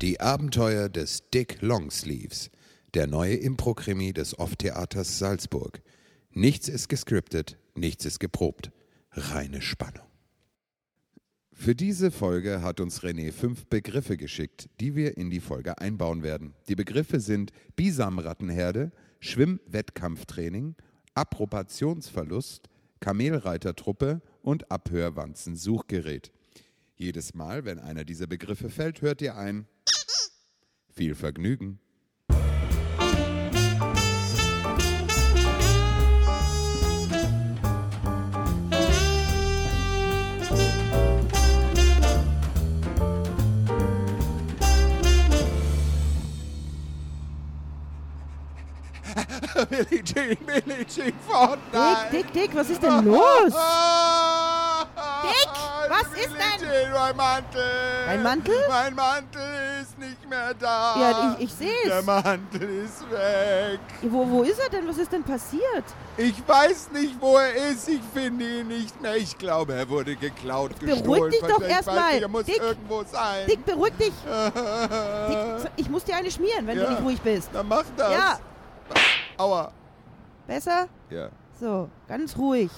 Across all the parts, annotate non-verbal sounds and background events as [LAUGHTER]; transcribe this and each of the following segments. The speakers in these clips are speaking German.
Die Abenteuer des Dick Longsleeves, der neue Impro-Krimi des Off-Theaters Salzburg. Nichts ist gescriptet, nichts ist geprobt. Reine Spannung. Für diese Folge hat uns René fünf Begriffe geschickt, die wir in die Folge einbauen werden. Die Begriffe sind Bisamrattenherde, Schwimmwettkampftraining, Approbationsverlust, Kamelreitertruppe und Abhörwanzensuchgerät. Jedes Mal, wenn einer dieser Begriffe fällt, hört ihr ein viel Vergnügen. Billie Jean, Billie Jean Fortnite. Dick, Dick, Dick, was ist denn los? [LAUGHS] Dick, was ist denn? Jean, mein Mantel. Dein Mantel? Mein Mantel ist nicht mehr da. Ja, ich, ich sehe Der es. Mantel ist weg. Wo, wo ist er denn? Was ist denn passiert? Ich weiß nicht, wo er ist. Ich finde ihn nicht mehr. Ich glaube, er wurde geklaut, Beruhig gestohlen. dich doch verstehst? erst Weiß mal. nicht, Er muss Dick. irgendwo sein. Dick, beruhig dich. [LAUGHS] Dick, ich muss dir eine schmieren, wenn Ja. du nicht ruhig bist. Dann mach das. Ja, Aua. besser? Ja. So, ganz ruhig.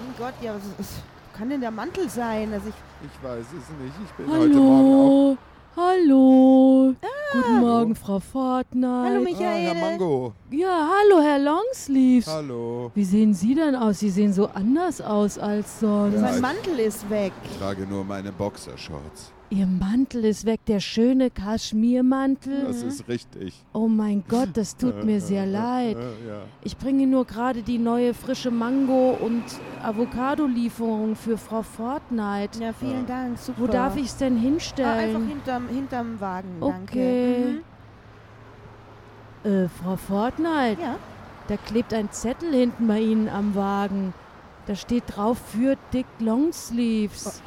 Mein Gott, ja, was, was kann denn der Mantel sein? Also ich, Ich weiß es nicht. Ich bin heute Morgen Hallo, hallo. Guten Morgen, Frau Fortnite. Hallo. Michael. Ah, Herr Mango. Ja, hallo, Herr Longsleeves. Hallo. Wie sehen Sie denn aus? Sie sehen so anders aus als sonst. Ja, mein Mantel ist weg. Ich trage nur meine Boxershorts. Ihr Mantel ist weg, der schöne Kaschmirmantel. Das ist richtig. Oh mein Gott, das tut mir sehr [LAUGHS] leid. Ja. Ich bringe nur gerade die neue frische Mango- und Avocado-Lieferung für Frau Fortnite. Ja, vielen Dank, super. Wo darf ich es denn ah, Einfach hinstellen? hinterm, hinterm Wagen, danke. Okay. Äh, Frau Fortnite, Mhm. Ja, Da klebt ein Zettel hinten bei Ihnen am Wagen. Da steht drauf für Dick Longsleeves.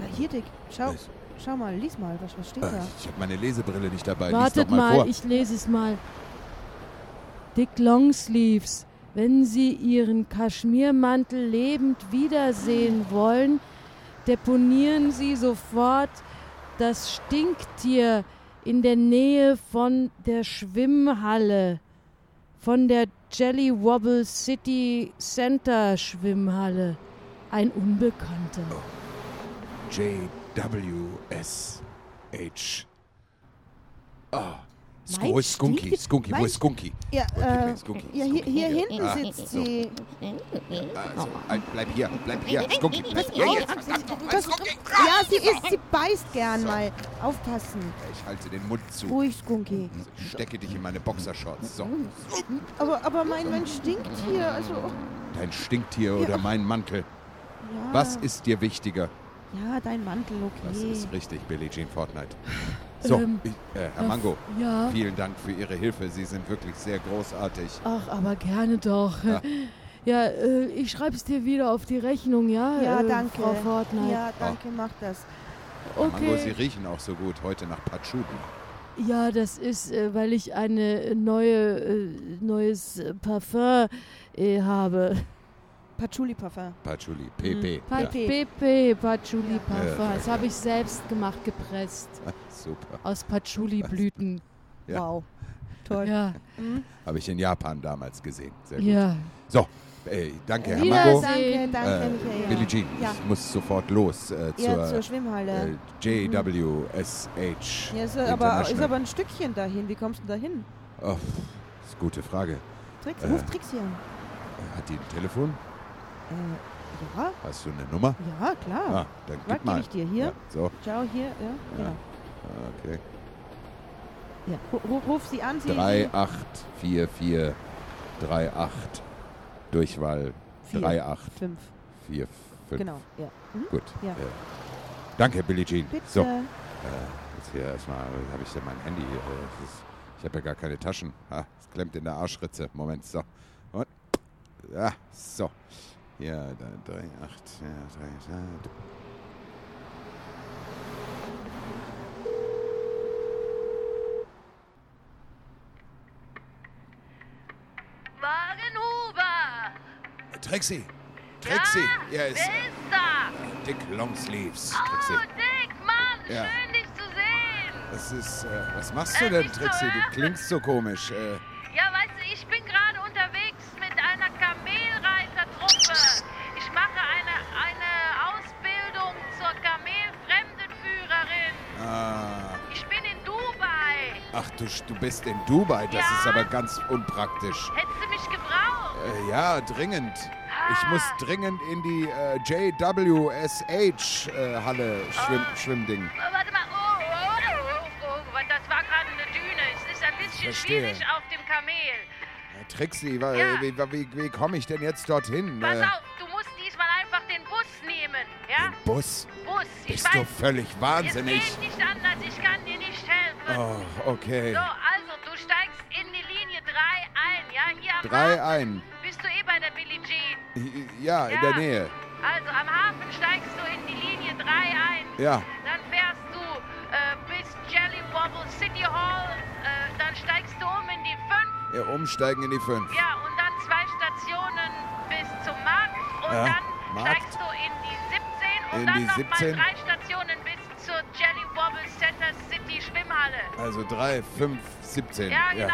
Ja, hier, Dick, schau, Was? schau mal, lies mal, was, was steht Äh, da? Ich habe meine Lesebrille nicht dabei. Wartet mal, mal, vor. ich lese es mal. Dick Longsleeves, wenn Sie Ihren Kaschmirmantel lebend wiedersehen wollen, deponieren Sie sofort das Stinktier in der Nähe von der Schwimmhalle, von der Jelly Wobble City Center Schwimmhalle. Ein Unbekannter. J-W-S-H. Ah. Mein Wo ist Skunky? Skunky, wo ist Skunky? Ja, äh, Skunky, ja hier, Skunky. hier hinten Ah, sitzt so. sie. Also, bleib hier, bleib hier. Skunky, bleib hier jetzt. das, ja, sie ist, sie beißt gern So. mal. Aufpassen. Ich halte den Mund zu. Ruhig, Skunky. Ich stecke dich in meine Boxershorts. So. Aber, aber mein, mein stinkt hier. Also, Dein Stinktier oder mein Mantel? ja. Was ist dir wichtiger? Ja, dein Mantel, Das okay. ist richtig, Billie Jean Fortnite. [SIGHS] So, Ähm, ich, äh, Herr Mango, Ja. vielen Dank für Ihre Hilfe. Sie sind wirklich sehr großartig. Ach, aber gerne doch. Ja. [LAUGHS] Ja, äh, ich schreib's dir wieder auf die Rechnung, ja? Ja, äh, danke. Frau Fortnite. Ja, danke, mach das. Herr Mango, Sie Okay. riechen auch so gut heute nach Patchouli. Ja, das ist, äh, weil ich eine neue, äh, neues äh, Parfum äh, habe. Patchouli Parfum. Patchouli, PP. Pa Ja. Pepe Patchouli. Parfum. Das habe ich selbst gemacht, gepresst. [LAUGHS] Super. Aus Patchouli-Blüten. [LAUGHS] Ja. Wow. Toll. Ja, Mhm. Habe ich in Japan damals gesehen. Sehr gut. ja. So, äh, danke, Herr. Mango. Danke, danke, Äh, Michael. Billie Jean, Ja. ich muss sofort los äh, Ja, zur, zur Schwimmhalle. äh, JWSH. ja, ist aber, ist aber ein Stückchen dahin. Wie kommst du da hin? Oh, das ist eine gute Frage. Trix, Äh. ruf Trixie an. Hat die ein Telefon? Äh, ja, Hast du eine Nummer? ja, klar. Ah, dann Was gib mal. ich dir hier? Ja, so, Schau hier, ja, genau. Ah, okay. Ja. Ru- Ruf, ruf sie an. Sie, 3844 38 Durchwahl Vier. 3845. Fünf. Genau, ja. Mhm. Gut. Ja. Äh, danke, Billie Jean. Bitte. So, äh, jetzt hier erstmal habe ich ja mein Handy. Äh, ist, ich habe ja gar keine Taschen. Es klemmt in der Arschritze. Moment, so. Und, ja, so. Hier, da, 3, 8, ja, 3, ja, Wagenhuber! Trixie! Trixie! Ja, Hier ist wer ist da? Dick Longsleeves. Oh, Trixie. Dick, Mann, Ja. schön dich zu sehen. Was ist, äh, was machst du denn, nicht so Trixie? Du klingst so komisch. Äh, du, du bist in Dubai. Das Ja. ist aber ganz unpraktisch. Hättest du mich gebraucht? Äh, ja, dringend. Ich muss dringend in die äh, JWSH-Halle schwimm, Schwimmding. Oh, warte mal. Oh, oh, oh, oh, das war gerade eine Düne. Es ist ein bisschen schwierig auf dem Kamel. Äh, Trixie, wa- Ja. wie, wie, wie komme ich denn jetzt dorthin? Pass Äh, auf, du musst diesmal einfach den Bus nehmen. Ja? den Bus? Bus. Ich Bist du weiß, völlig es wahnsinnig? Okay. So, also, du steigst in die Linie 3 ein, ja? Hier am Drei Hafen ein. bist du eh bei der Billie Jean. Ja, in Ja. der Nähe. Also, am Hafen steigst du in die Linie 3 ein. Ja. Dann fährst du äh, bis Jelly Wobble City Hall. Äh, dann steigst du um in die 5. ja. Umsteigen in die 5. Ja, und dann zwei Stationen bis zum Markt. Und Ja, dann Markt. steigst du in die 17. Und In dann nochmal 17. drei Stationen Also 3, 5, 17. Ja, genau, 3,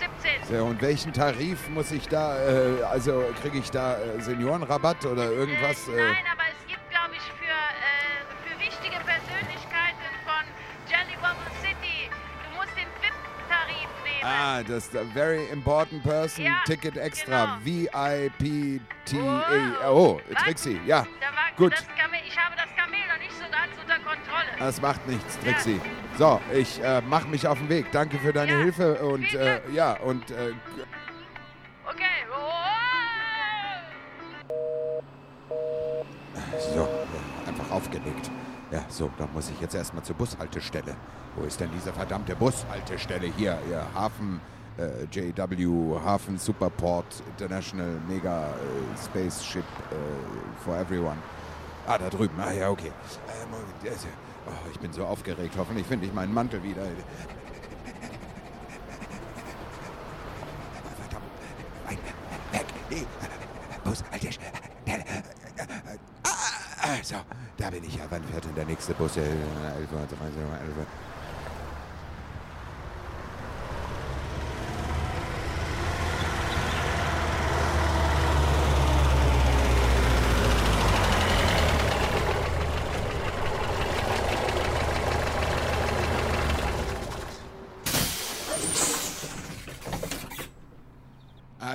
5, 17. So, und welchen Tarif muss ich da, äh, also kriege ich da äh, Seniorenrabatt oder irgendwas? Äh, nein, aber es gibt, glaube ich, für, äh, für wichtige Persönlichkeiten von Jelly Wobble City, du musst den VIP-Tarif nehmen. ah, das ist Very Important Person Ja, Ticket Extra. genau. V-I-P-T-E. Oh, Was? Trixie, ja. Da war, Gut. Das Kamel, ich habe das Kamel noch nicht so ganz unter Kontrolle. Das macht nichts, Trixie. So, ich äh, mache mich auf den Weg. Danke für deine Ja, Hilfe und äh, ja, und äh, Okay. So, äh, einfach aufgelegt. Ja, so, dann muss ich jetzt erstmal zur Bushaltestelle. Wo ist denn diese verdammte Bushaltestelle? Hier, ja, Hafen äh, JW, Hafen Superport International Mega äh, Spaceship äh, for Everyone. Ah, da drüben. Ah ja, okay. Äh, Moment, oh, ich bin so aufgeregt. Hoffentlich finde ich meinen Mantel wieder. Verdammt. Ein, weg. Nee. Bushaltestelle. Ah, so, da bin ich ja. Wann fährt denn der nächste Bus? Äh, 11 Uhr, 13 Uhr, 11 Uhr.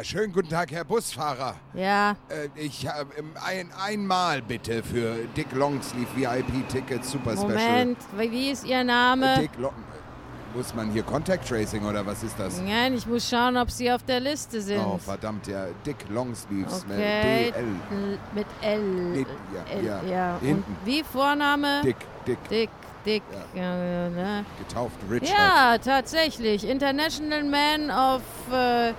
Schönen guten Tag, Herr Busfahrer. Ja, Äh, ich habe ein, einmal bitte für Dick Longsleeve VIP Tickets Super Special. Moment, wie ist Ihr Name? Dick Long muss man hier Contact Tracing oder was ist das? Nein, ich muss schauen, ob Sie auf der Liste sind. Oh, verdammt, ja. Dick Longsleeves Okay, mit DL. L- mit L. Mit- ja, L, ja. ja. Und wie Vorname? Dick, Dick, Dick, Dick. Ja, ne? getauft Richard. ja tatsächlich. International Man of äh,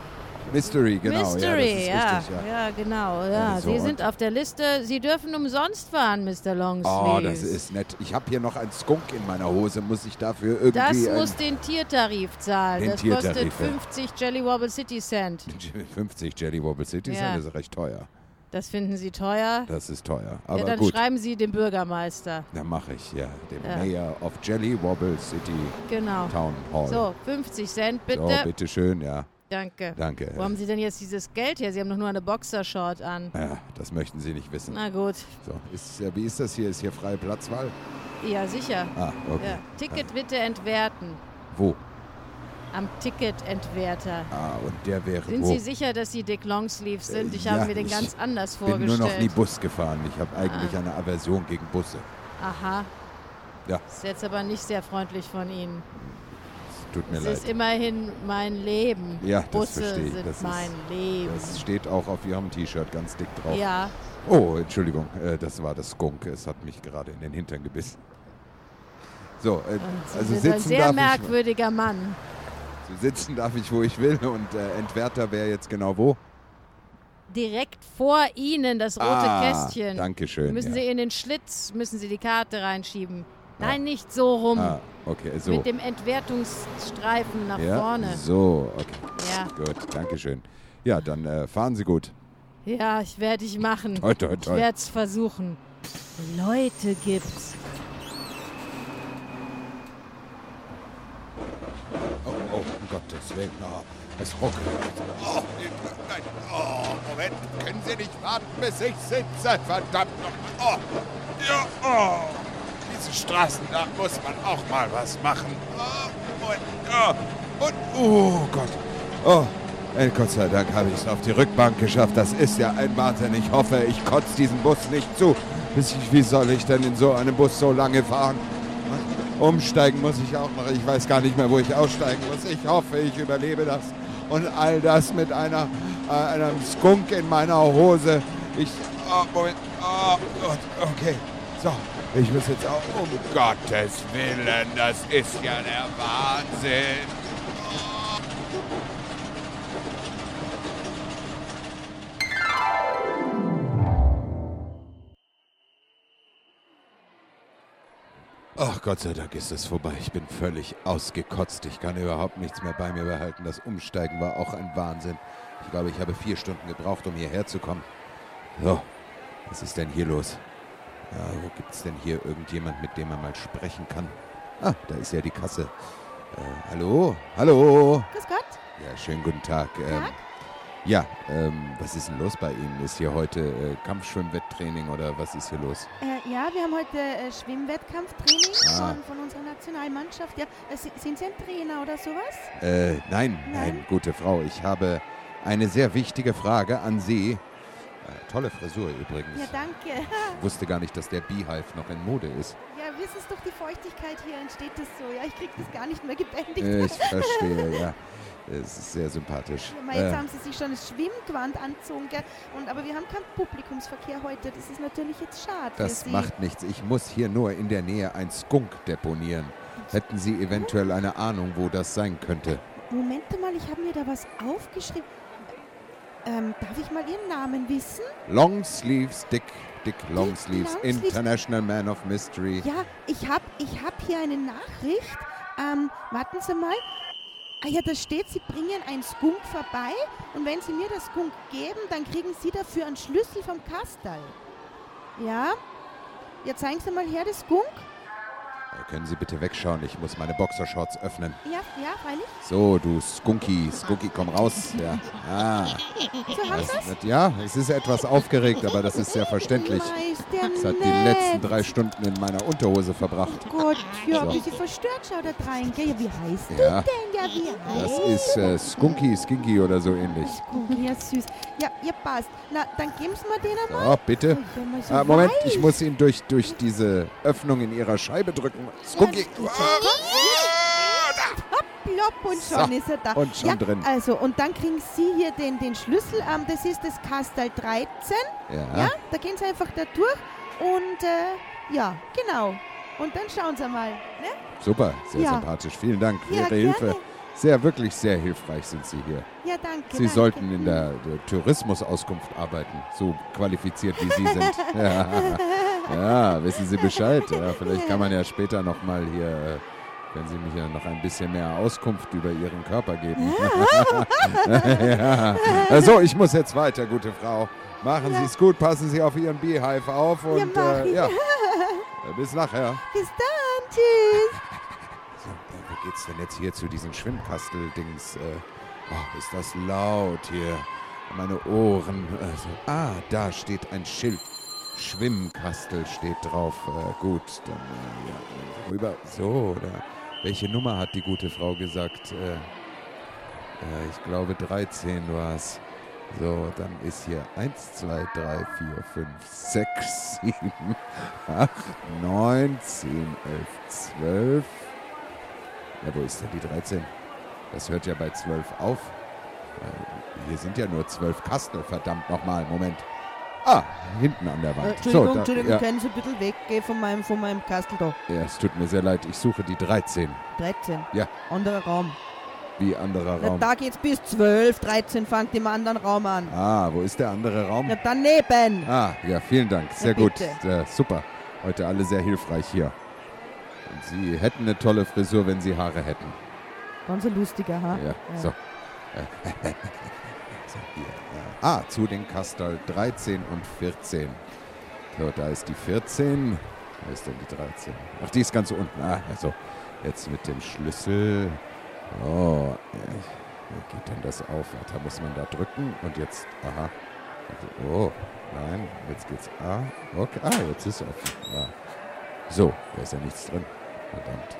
Mystery, genau. Mystery. ja, ja, richtig, ja. ja, genau. Ja. so, Sie sind auf der Liste. Sie dürfen umsonst fahren, Mr. Longsleeves. Oh, das ist nett. Ich habe hier noch einen Skunk in meiner Hose. Muss ich dafür irgendwie Das muss den Tiertarif zahlen. Den das kostet Tiertarif, ja. 50 Jelly Wobble City Cent. [LAUGHS] 50 Jelly Wobble City Ja. das ist recht teuer. Das finden Sie teuer? Das ist teuer. ja, Aber dann gut, schreiben Sie dem Bürgermeister. dann mache ich, ja. Dem Ja. Mayor of Jelly Wobble City Genau. Town Hall. So, 50 Cent bitte. So, bitteschön, ja. Danke. Danke. Wo haben Sie denn jetzt dieses Geld her? Sie haben doch nur eine Boxershort an. Ja, das möchten Sie nicht wissen. Na gut. So, ist, wie ist das hier? Ist hier freie Platzwahl? Ja, sicher. Ah, okay. Ja. Ticket bitte entwerten. Wo? Am Ticketentwerter. Ah, und der wäre Sind wo? Sie sicher, dass Sie Dick Longsleeve sind? Ich Äh, habe ja, mir den ich ganz anders bin vorgestellt. nur noch nie Bus gefahren. Ich habe eigentlich Ah. eine Aversion gegen Busse. Aha. Ja. Ist jetzt aber nicht sehr freundlich von Ihnen. Es tut mir Es leid. ist immerhin mein Leben. Ja, das Busse verstehe ich. sind Das ist- mein Leben. Das steht auch auf Ihrem T-Shirt ganz dick drauf. ja, Oh, Entschuldigung, äh, das war das Skunk. Es hat mich gerade in den Hintern gebissen. So, äh, also sind ein sitzen sehr darf, merkwürdiger Mann. ich, sitzen darf ich, wo ich will und äh, Entwerter wäre jetzt genau wo? Direkt vor Ihnen das rote ah, Kästchen. Dankeschön. Müssen ja. Sie in den Schlitz, müssen Sie die Karte reinschieben. Nein, nicht so rum. Ah, okay, so. Mit dem Entwertungsstreifen nach ja, vorne. So, okay. Ja. Gut, Dankeschön. Ja, dann äh, fahren Sie gut. Ja, ich werde ich machen. Toi, toi, Ich toi. werde es versuchen. Leute gibt's. Gottes Willen. Oh, es ruckelt. Oh, nein. Oh, Moment. Können Sie nicht warten, bis ich sitze? Verdammt nochmal. Oh, ja, oh. Diese Straßen, da muss man auch mal was machen. Oh, Moment. Oh, und, oh Gott. Oh, Ey, Gott sei Dank habe ich es auf die Rückbank geschafft. Das ist ja ein Wahnsinn. Ich hoffe, ich kotze diesen Bus nicht zu. Wie soll ich denn in so einem Bus so lange fahren? Umsteigen muss ich auch noch. Ich weiß gar nicht mehr, wo ich aussteigen muss. Ich hoffe, ich überlebe das. Und all das mit einer, äh, einem Skunk in meiner Hose. Ich. Oh, Moment. Oh Gott. Okay. So. Ich muss jetzt auch. Um Gottes Willen. Das ist ja der Wahnsinn. Ach, Gott sei Dank ist es vorbei. Ich bin völlig ausgekotzt. Ich kann überhaupt nichts mehr bei mir behalten. Das Umsteigen war auch ein Wahnsinn. Ich glaube, ich habe vier Stunden gebraucht, um hierher zu kommen. So, was ist denn hier los? Ja, wo gibt es denn hier irgendjemand, mit dem man mal sprechen kann? Ah, da ist ja die Kasse. Äh, hallo? Hallo? Grüß Gott. Ja, schönen guten Tag. Ähm, Tag. ja, ähm, was ist denn los bei Ihnen? Ist hier heute äh, Kampfschwimmwetttraining oder was ist hier los? Äh, ja, wir haben heute äh, Schwimmwettkampftraining Ah. von, von unserer Nationalmannschaft. Ja, äh, si- sind Sie ein Trainer oder sowas? Äh, nein, nein, Nein? gute Frau. Ich habe eine sehr wichtige Frage an Sie. Tolle Frisur übrigens. Ja, danke. Ich wusste gar nicht, dass der Beehive noch in Mode ist. Ja, wissen Sie doch, die Feuchtigkeit hier entsteht das so. Ja, ich krieg das gar nicht mehr gebändigt. Ich [LAUGHS] verstehe, ja. Es ist sehr sympathisch. Ja, mal, jetzt Äh, haben Sie sich schon das Schwimmgewand angezogen, gell? Und, aber wir haben keinen Publikumsverkehr heute. Das ist natürlich jetzt schade das macht nichts. Ich muss hier nur in der Nähe ein Skunk deponieren. Hätten Sie eventuell eine Ahnung, wo das sein könnte? Moment mal, ich habe mir da was aufgeschrieben. Ähm, darf ich mal Ihren Namen wissen? Longsleeves, Dick, Dick Longsleeves, Longsleeves. International Man of Mystery. Ja, ich habe ich hab hier eine Nachricht. Ähm, warten Sie mal. Ah ja, da steht, Sie bringen ein Skunk vorbei und wenn Sie mir das Skunk geben, dann kriegen Sie dafür einen Schlüssel vom Kastal. Ja? Ja, zeigen Sie mal her das Skunk. Können Sie bitte wegschauen? Ich muss meine Boxershorts öffnen. Ja, ja, freilich. So, du Skunky, Skunky, komm raus. Ja. [LAUGHS] Ah, So das, das, ja, es ist etwas aufgeregt, aber das ist sehr verständlich. Es hat die letzten drei Stunden in meiner Unterhose verbracht. Oh Gott, ja, So. sie verstört schaut da rein. Gell? Ja, wie heißt Ja, du denn? Ja, wie heißt das ist äh, Skunky, Skinky oder so ähnlich. Skunk? Ja, süß. Ja, ja, passt. Na, dann geben Sie mir den einmal. So, bitte. Oh, mal so Ah, Moment, weich. ich muss ihn durch, durch diese Öffnung in ihrer Scheibe drücken. Skunky. Ja, Plopp und So, schon ist er da. und schon ja, drin. Also, und dann kriegen Sie hier den, den Schlüssel. Ähm, das ist das Kastal 13. Ja, Ja, da gehen Sie einfach da durch. Und äh, ja, genau. Und dann schauen Sie mal. Ne? super, sehr Ja. sympathisch. Vielen Dank für Ihre gerne. Hilfe. Sehr, wirklich sehr hilfreich sind Sie hier. Ja, danke. Sie danke. sollten in der, der Tourismusauskunft arbeiten, so qualifiziert wie Sie sind. [LAUGHS] Ja, ja wissen Sie Bescheid. Ja, vielleicht kann man ja später noch mal hier, äh, wenn Sie mich ja noch ein bisschen mehr Auskunft über Ihren Körper geben. ja. [LAUGHS] Also, ich muss jetzt weiter, gute Frau. Machen Sie es gut, passen Sie auf Ihren Beehive auf und äh, ich. ja, [LAUGHS] bis nachher. Bis dann. Tschüss. Geht's denn jetzt hier zu diesen Schwimmkastel-Dings? Äh, oh, ist das laut hier. Meine Ohren. Also, ah, da steht ein Schild. Schwimmkastel steht drauf. Äh, gut, dann äh, ja, rüber. So, da. Welche Nummer hat die gute Frau gesagt? Äh, äh, ich glaube 13 war es. So, dann ist hier 1, 2, 3, 4, 5, 6, 7, 8, 9, 10, 11, 12. Ja, wo ist denn die 13? Das hört ja bei 12 auf. Äh, Hier sind ja nur 12 Kastel, verdammt nochmal. Moment. Ah, hinten an der Wand. Äh, Entschuldigung, da- Entschuldigung, ja, können Sie ein bisschen weggehen von meinem, von meinem Kastel da? ja, es tut mir sehr leid. Ich suche die 13. 13. Ja. Anderer Raum. Wie anderer Ja, Raum. da geht's bis 12, 13 fängt im anderen Raum an. Ah, wo ist der andere Raum? Ja, daneben. Ah, ja, vielen Dank. Sehr Ja, gut. bitte. Sehr, super. Heute alle sehr hilfreich hier. Und Sie hätten eine tolle Frisur, wenn Sie Haare hätten. Ganz ein lustiger, ha? Ja, so. [LAUGHS] so hier, ja. Ah, zu den Kastal 13 und 14. So, da ist die 14. Wo ist denn die 13? Ach, die ist ganz unten. Ah, also, jetzt mit dem Schlüssel. Oh, wie geht denn das auf? Da muss man da drücken und jetzt, aha. Oh, nein, jetzt geht's. Ah, okay. Ah, jetzt ist es offen. Ah. So, da ist ja nichts drin. Verdammt.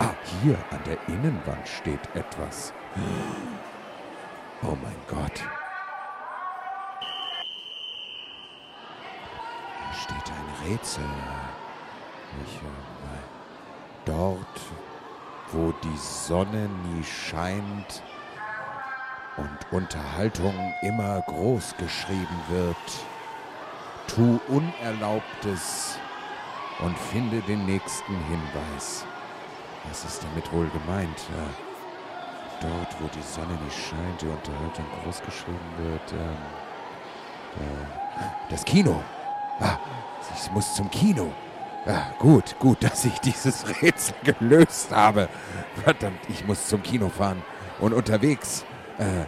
Ah, hier an der Innenwand steht etwas. Oh mein Gott. Da steht ein Rätsel. Ich, äh, dort, wo die Sonne nie scheint und Unterhaltung immer groß geschrieben wird, tu Unerlaubtes und finde den nächsten Hinweis. Was ist damit wohl gemeint? Ja, dort, wo die Sonne nicht scheint, die Unterhaltung groß geschrieben wird. Ähm, äh, das Kino. Ah, ich muss zum Kino. Ja, gut, gut, [LAUGHS] dass ich dieses Rätsel gelöst habe. Verdammt, ich muss zum Kino fahren. Und unterwegs äh,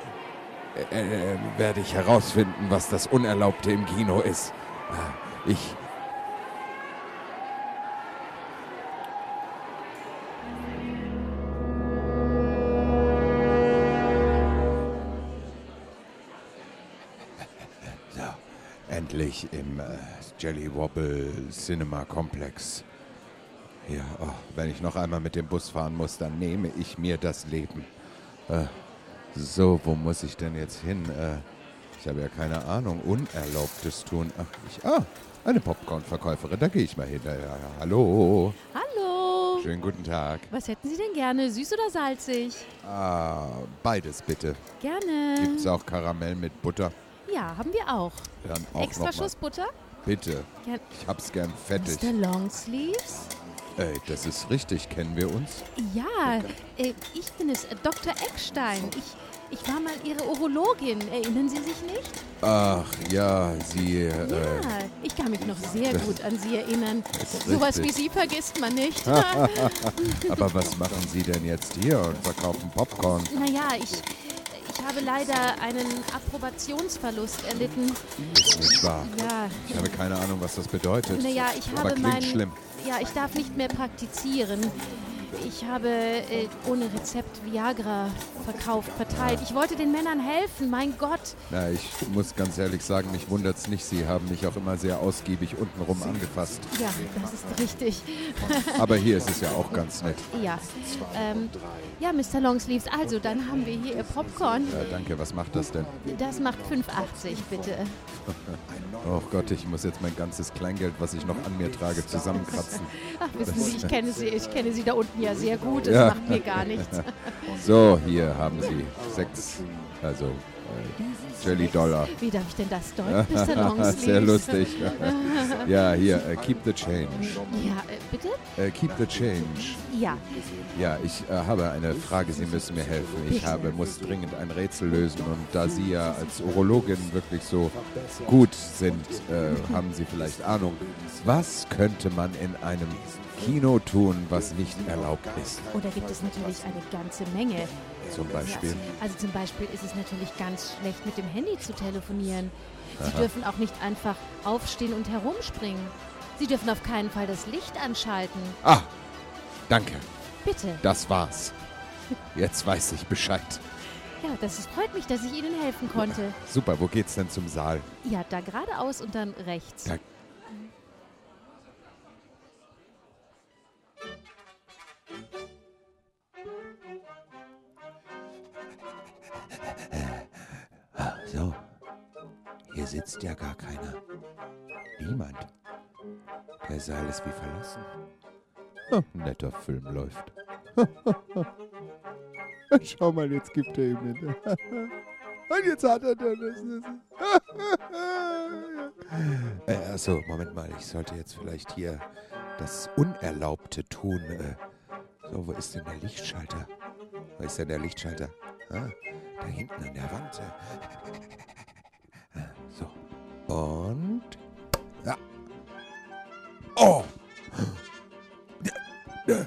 äh, äh, werde ich herausfinden, was das Unerlaubte im Kino ist. Äh, ich. Endlich im äh, Jelly Wobble Cinema Complex. Ja, oh, wenn ich noch einmal mit dem Bus fahren muss, dann nehme ich mir das Leben. Äh, so, wo muss ich denn jetzt hin? Äh, ich habe ja keine Ahnung. Unerlaubtes tun. Ach, ich. Ah, eine Popcorn-Verkäuferin. Da gehe ich mal hin. Ja, ja, hallo. Hallo. Schönen guten Tag. Was hätten Sie denn gerne? Süß oder salzig? Ah, beides bitte. Gerne. Gibt es auch Karamell mit Butter? Ja, haben wir auch. Dann auch Extra. Schuss Butter? Bitte. Gern. Ich hab's gern fettig. Mr. Longsleeves? Ey, das ist richtig. Kennen wir uns? Ja, äh, ich bin es, äh, Dr. Eckstein. Ich, ich war mal Ihre Urologin. Erinnern Sie sich nicht? Ach, ja, Sie. Äh, Ja, ich kann mich noch sehr gut an Sie erinnern. [LAUGHS] Sowas wie richtig. Sie vergisst man nicht. [LAUGHS] aber was machen Sie denn jetzt hier und verkaufen Popcorn? naja, ich habe leider einen Approbationsverlust erlitten. Ist nicht wahr. Ja, Ich habe keine Ahnung, was das bedeutet. naja, ich aber habe klingt mein... schlimm. Ja, ich darf nicht mehr praktizieren. Ich habe äh, ohne Rezept Viagra verkauft, verteilt. Ich wollte den Männern helfen, mein Gott. Na, ich muss ganz ehrlich sagen, mich wundert's nicht. Sie haben mich auch immer sehr ausgiebig untenrum angefasst. Ja, das ist richtig. [LAUGHS] Aber hier ist es ja auch ganz nett. Ja, ähm, ja, Mr. Longsleeves, also dann haben wir hier Ihr Popcorn. Äh, danke, was macht das denn? Das macht 5,80 bitte. [LAUGHS] Oh Gott, ich muss jetzt mein ganzes Kleingeld, was ich noch an mir trage, [LAUGHS] zusammenkratzen. Ach, wissen Sie, ich kenne Sie, ich kenne Sie da unten ja sehr gut. Das Ja. macht mir gar nichts. [LAUGHS] So, hier haben Sie sechs, also äh, Jelly Dollar. Wie darf ich denn das deuten, Mr. Longsleeves? Sehr lustig. [LAUGHS] ja, hier, äh, keep the change. Ja, äh, bitte? Äh, keep the change. Ja, Ja, ich äh, habe eine Frage, Sie müssen mir helfen. Ich habe, muss dringend ein Rätsel lösen und da Sie ja als Urologin wirklich so gut sind, äh, haben Sie vielleicht Ahnung. Was könnte man in einem Kino tun, was nicht erlaubt ist? oder gibt es natürlich eine ganze Menge. Zum Beispiel. Also zum Beispiel ist es natürlich ganz schlecht, mit dem Handy zu telefonieren. Sie dürfen auch nicht einfach aufstehen und herumspringen. Sie dürfen auf keinen Fall das Licht anschalten. Ah, danke. Bitte. Das war's. Jetzt weiß ich Bescheid. Ja, das ist, freut mich, dass ich Ihnen helfen konnte. Super, wo geht's denn zum Saal? Ja, da geradeaus und dann rechts. Da- Der Saal ist wie verlassen. Oh, netter Film läuft. [LAUGHS] Schau mal, jetzt gibt er ihm den. [LAUGHS] Und jetzt hat er dann das. [LAUGHS] äh, achso, Moment mal, ich sollte jetzt vielleicht hier das Unerlaubte tun. Äh, so, wo ist denn der Lichtschalter? Wo ist denn der Lichtschalter? Ah, da hinten an der Wand. Äh, So. Und. Oh! Da,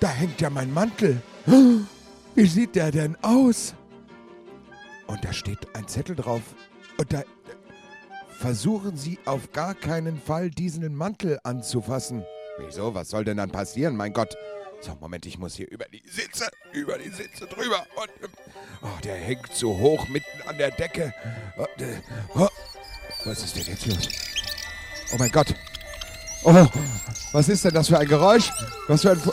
da hängt ja mein Mantel. Wie sieht der denn aus? Und da steht ein Zettel drauf. Und da. Versuchen Sie auf gar keinen Fall, diesen Mantel anzufassen. Wieso? Was soll denn dann passieren? Mein Gott. So, Moment, ich muss hier über die Sitze. über die Sitze drüber. Und ähm, oh, der hängt so hoch mitten an der Decke. Der- oh, was ist denn jetzt los? Oh mein Gott. Oh, was ist denn das für ein Geräusch? Was für ein... Fu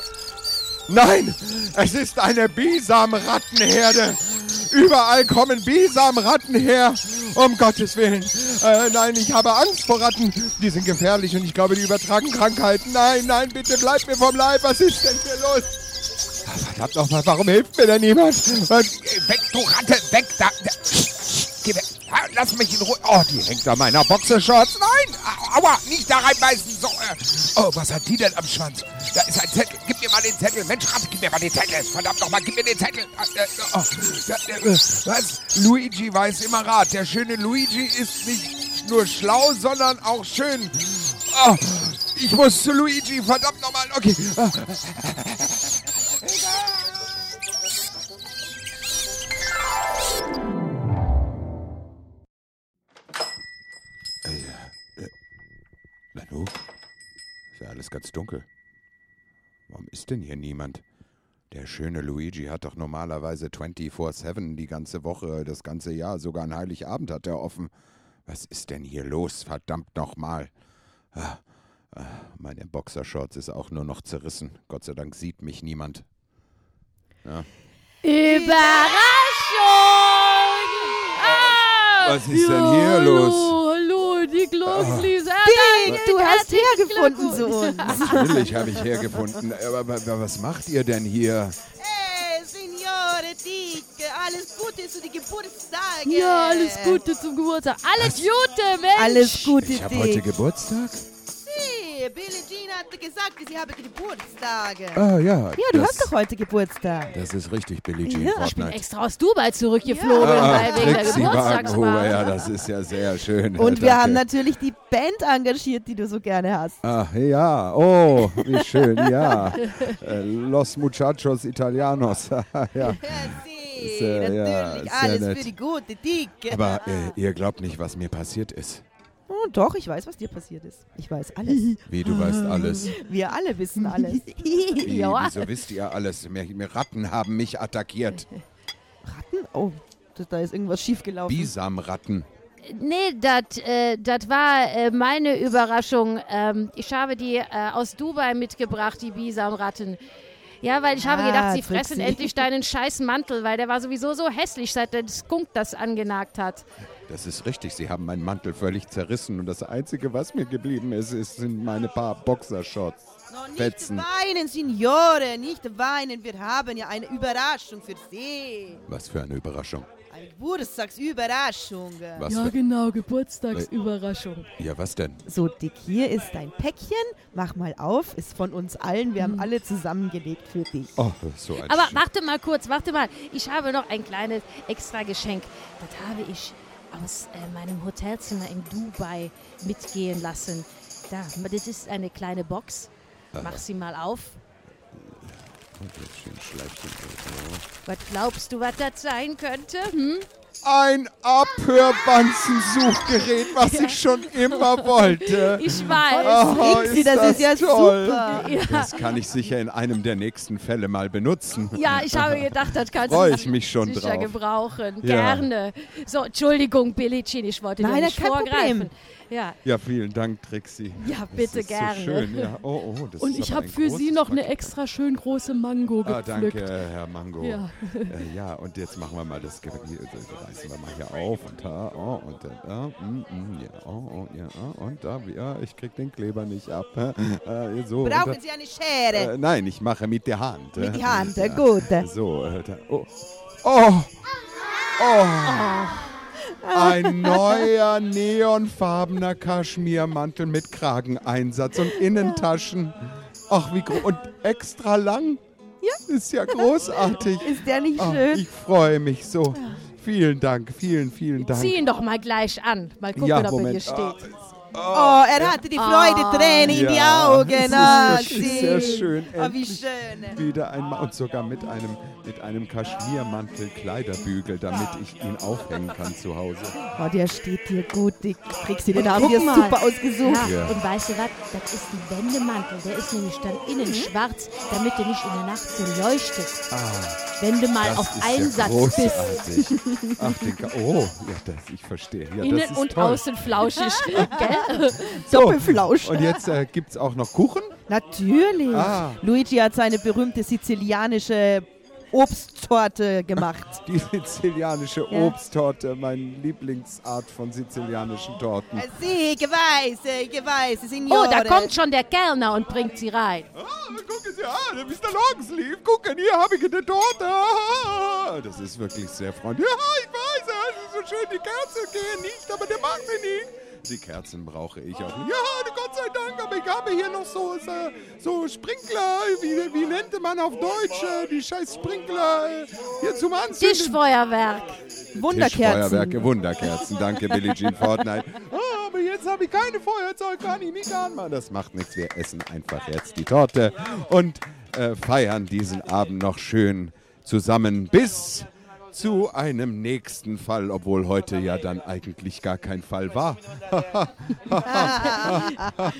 Nein, es ist eine Bisamrattenherde. Überall kommen Bisamratten her. Um Gottes Willen. Äh, nein, ich habe Angst vor Ratten. Die sind gefährlich und ich glaube, die übertragen Krankheiten. Nein, nein, bitte bleib mir vom Leib. Was ist denn hier los? Verdammt nochmal, warum hilft mir denn niemand? Was? Weg, du Ratte, weg da. da. Geh weg. Lass mich in Ruhe. Oh, die hängt an meiner Boxershorts. Nein, au- aua, nicht da reinbeißen. So, äh. Oh, was hat die denn am Schwanz? Da ist ein Zettel. Gib mir mal den Zettel. Mensch, Ratte, gib mir mal den Zettel. Verdammt nochmal, gib mir den Zettel. Ah, äh, oh, da, äh, was? Luigi weiß immer Rat. Der schöne Luigi ist nicht nur schlau, sondern auch schön. Oh, ich muss zu Luigi. Verdammt nochmal. Okay. Ja ganz dunkel. Warum ist denn hier niemand? Der schöne Luigi hat doch normalerweise 24-7 die ganze Woche, das ganze Jahr, sogar an Heiligabend hat er offen. Was ist denn hier los? Verdammt nochmal. Ah, ah, meine Boxershorts ist auch nur noch zerrissen. Gott sei Dank sieht mich niemand. Überraschung! Ah! Was ist denn hier los? Hallo, die Gloslies. Dick, du hast hergefunden zu uns. Natürlich habe ich hergefunden. Aber, aber, aber was macht ihr denn hier? Hey, Signore Dick, alles Gute zu den Geburtstagen. Ja, alles Gute zum Geburtstag. Alles Gute, Mensch. Alles Gute, Ich habe heute. Geburtstag? Hey, Billie Jean hatte gesagt, sie habe Geburtstage. Ah ja. Ja, du das, hast doch heute Geburtstag. Das ist richtig, Billie Jean Ja, Ich bin extra aus Dubai zurückgeflogen, Ja. weil wegen der Geburtstagsfeier. ja, das ist ja sehr schön. Und wir Danke. haben natürlich die Band engagiert, die du so gerne hast. Ach ja, oh, wie schön, ja. [LAUGHS] Äh, Los Muchachos Italianos. [LAUGHS] ja. Ja, Ist, äh, ja, natürlich. alles nett. für die gute Dick. Aber äh, ihr glaubt nicht, was mir passiert ist. Doch, ich weiß, was dir passiert ist. Ich weiß alles. [LAUGHS] Wie, du weißt alles. Wir alle wissen alles. [LAUGHS] Wie, [LAUGHS] Ja. wieso wisst ihr alles? Mir, mir Ratten haben mich attackiert. Ratten? Oh, da- da ist irgendwas schiefgelaufen. Bisamratten. Nee, das äh, dat war äh, meine Überraschung. Ähm, ich habe die äh, aus Dubai mitgebracht, die Bisamratten. Ja, weil ich habe Ah, gedacht, sie Trixie. fressen endlich deinen scheiß Mantel, weil der war sowieso so hässlich, seit der Skunk das angenagt hat. Das ist richtig, sie haben meinen Mantel völlig zerrissen und das Einzige, was mir geblieben ist, ist sind meine paar Boxershorts. No, nicht Fetzen. weinen, Signore, nicht weinen. Wir haben ja eine Überraschung für Sie. Was für eine Überraschung. Eine Geburtstagsüberraschung. Was für, genau, Geburtstagsüberraschung. ja, was denn? So, Dick, hier ist dein Päckchen. Mach mal auf. Ist von uns allen. Wir haben alle zusammengelegt für dich. Oh, so ein Aber Sch- warte mal kurz, warte mal. Ich habe noch ein kleines extra Geschenk. Das habe ich aus äh, meinem Hotelzimmer in Dubai mitgehen lassen. Da, das ist eine kleine Box. Mach sie mal auf. Jetzt schön Schleifchen. Was glaubst du, was das sein könnte? Hm? Ein Abhörbanzensuchgerät, was ich schon immer wollte. Ich weiß. Oh, Trixie, das ist ja toll. super. Ja. Das kann ich sicher in einem der nächsten Fälle mal benutzen. Ja, ich habe gedacht, das kannst Freu du ich mich schon sicher drauf. gebrauchen. Ja. Gerne. So, Entschuldigung, Billie Jean, ich wollte dir Nein, nicht kein vorgreifen. Problem. Ja, Ja, vielen Dank, Trixie. Ja, Das bitte ist gerne. So schön. Ja. Oh, oh, das Und ist ich habe für Sie noch eine extra schön große Mango Ah, gepflückt. danke, Herr Mango. Ja. Äh, ja, und jetzt machen wir mal das, Ge- hier, das reißen wir mal hier auf und da, oh, und da, mm, mm, ja, oh, oh, ja, oh, und da, ja, ich krieg den Kleber nicht ab. Äh, so, Brauchen da, Sie eine Schere? äh, nein, ich mache mit der Hand. Mit äh. die Hand, gut. So, äh, da, oh. Oh! Oh! Ein neuer neonfarbener Kaschmirmantel mit Krageneinsatz und Innentaschen. Ach, wie groß. Und extra lang? Ja. Ist ja großartig. Ist der nicht Ah, schön? ich freue mich so. Vielen Dank, vielen, vielen Dank. zieh ihn doch mal gleich an. Mal gucken, ja, ob er Moment. steht. Ah, Oh, er hatte die Freudeträne in die Augen. Ah, das ist wirklich sehr sie. schön. Oh, wie schön. wieder einmal und sogar mit einem, mit einem Kaschmirmantel Kleiderbügel, damit ich ihn aufhängen kann zu Hause. Oh, der steht dir gut, Dick. Trixie, den Und haben wir super ausgesucht. Ja, Ja. und weißt du was? Das ist ein Wendemantel. Der ist nämlich dann innen schwarz, damit er nicht in der Nacht so leuchtet. Wenn du mal Ah, Das auf ist Einsatz ja bist. großartig. Ach, den Ka oh, ja, das, ich verstehe. Ja, Innen das ist und toll. außen flauschig. Gell? [LAUGHS] So, Doppelflausch. und jetzt äh, gibt es auch noch Kuchen? Natürlich. Ah. Luigi hat seine berühmte sizilianische Obsttorte gemacht. [LAUGHS] Die sizilianische Ja. Obsttorte, meine Lieblingsart von sizilianischen Torten. Sì, che weiß, eh, che weiß, signore. Oh, da kommt schon der Kellner und bringt sie rein. Ah, gucken Sie an, Mr. Longsleeve, gucken, hier habe ich eine Torte. Ah, Das ist wirklich sehr freundlich. Ja, ich weiß, es ist so schön, die Kerzen gehen nicht, aber der macht sie nicht. Die Kerzen brauche ich auch nicht. Ja, Gott sei Dank, aber ich habe hier noch so, so, Sprinkler, wie, wie nennt man auf Deutsch, äh, die scheiß Sprinkler äh, hier zum Anzünden. Tischfeuerwerk. Wunderkerzen. Tischfeuerwerke, Wunderkerzen. Danke, Billie Jean Fortnite. [LAUGHS] Ah, aber jetzt habe ich keine Feuerzeug, kann ich nicht anmachen. Das macht nichts. Wir essen einfach jetzt die Torte und äh, feiern diesen Abend noch schön zusammen bis zu einem nächsten Fall, obwohl heute ja dann eigentlich gar kein Fall war. [LAUGHS]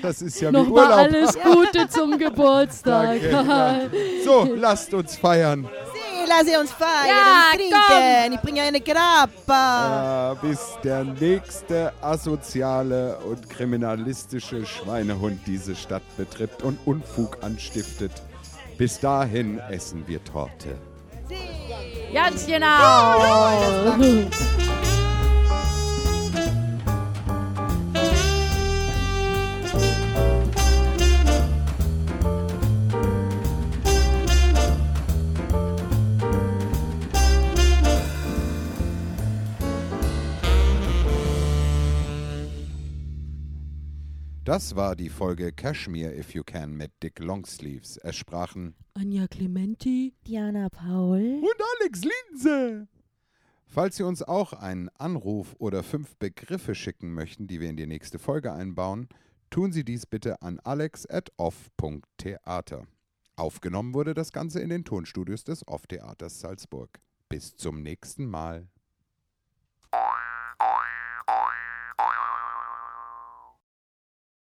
das ist ja wie Nochmal Urlaub. alles Gute zum Geburtstag. [LAUGHS] Danke. So, lasst uns feiern. Sì, lassi uns feiern, Ja, trinken. Ich bringe eine Grappa. Äh, bis der nächste asoziale und kriminalistische Schweinehund diese Stadt betritt und Unfug anstiftet. Bis dahin essen wir Torte. Ganz genau. Das war die Folge Kashmir If You Can mit Dick Longsleeves. Es sprachen Anja Clementi. Diana Paul. und Alex Linse. Falls Sie uns auch einen Anruf oder fünf Begriffe schicken möchten, die wir in die nächste Folge einbauen, tun Sie dies bitte an alex.off.theater. Aufgenommen wurde das Ganze in den Tonstudios des Off-Theaters Salzburg. Bis zum nächsten Mal.